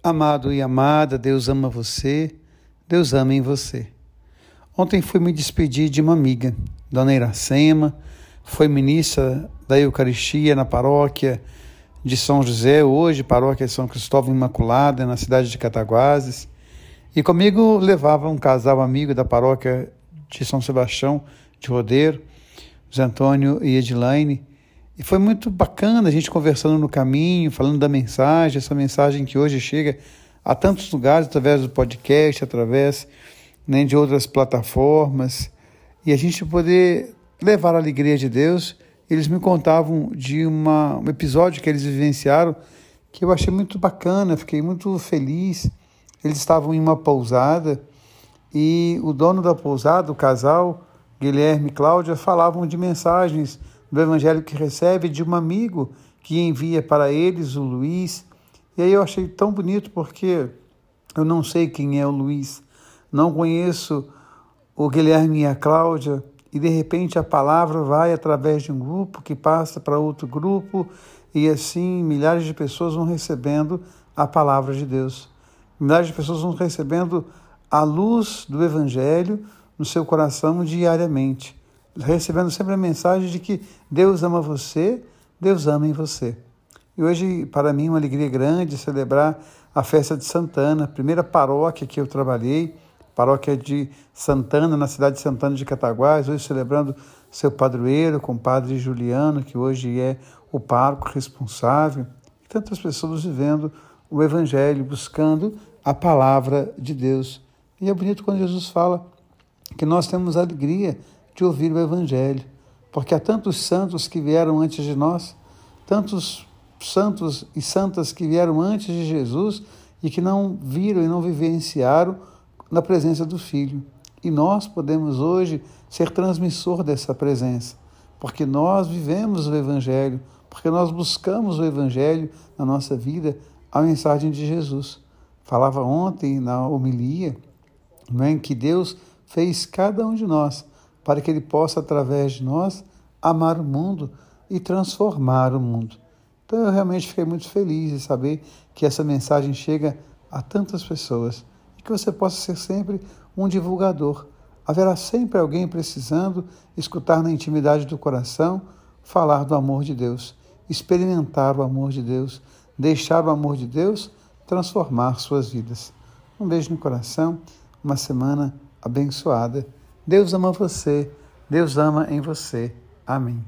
Amado e amada, Deus ama você, Deus ama em você. Ontem fui me despedir de uma amiga, Dona Iracema, foi ministra da Eucaristia na paróquia de São José, hoje paróquia de São Cristóvão Imaculada, na cidade de Cataguases. E comigo levava um casal amigo da paróquia de São Sebastião de Rodeiro, José Antônio e Edilaine, e foi muito bacana a gente conversando no caminho, falando da mensagem, essa mensagem que hoje chega a tantos lugares através do podcast, através né, de outras plataformas, e a gente poder levar a alegria de Deus. Eles me contavam de uma, um episódio que eles vivenciaram que eu achei muito bacana, fiquei muito feliz. Eles estavam em uma pousada e o dono da pousada, o casal, Guilherme e Cláudia, falavam de mensagens do evangelho que recebe de um amigo que envia para eles, o Luiz. E aí eu achei tão bonito porque eu não sei quem é o Luiz, não conheço o Guilherme e a Cláudia, e de repente a palavra vai através de um grupo que passa para outro grupo, e assim milhares de pessoas vão recebendo a palavra de Deus. Milhares de pessoas vão recebendo a luz do Evangelho no seu coração diariamente recebendo sempre a mensagem de que Deus ama você, Deus ama em você. E hoje, para mim, uma alegria grande celebrar a festa de Santana, primeira paróquia que eu trabalhei, paróquia de Santana, na cidade de Santana de Cataguás, hoje celebrando seu padroeiro, com o padre Juliano, que hoje é o parco responsável, e tantas pessoas vivendo o Evangelho, buscando a palavra de Deus. E é bonito quando Jesus fala que nós temos alegria de ouvir o Evangelho, porque há tantos santos que vieram antes de nós, tantos santos e santas que vieram antes de Jesus e que não viram e não vivenciaram na presença do Filho. E nós podemos hoje ser transmissor dessa presença, porque nós vivemos o Evangelho, porque nós buscamos o Evangelho na nossa vida, a mensagem de Jesus. Falava ontem na homilia não é, que Deus fez cada um de nós para que Ele possa, através de nós, amar o mundo e transformar o mundo. Então eu realmente fiquei muito feliz de saber que essa mensagem chega a tantas pessoas e que você possa ser sempre um divulgador. Haverá sempre alguém precisando escutar na intimidade do coração falar do amor de Deus, experimentar o amor de Deus, deixar o amor de Deus transformar suas vidas. Um beijo no coração, uma semana abençoada Deus ama você, Deus ama em você. Amém.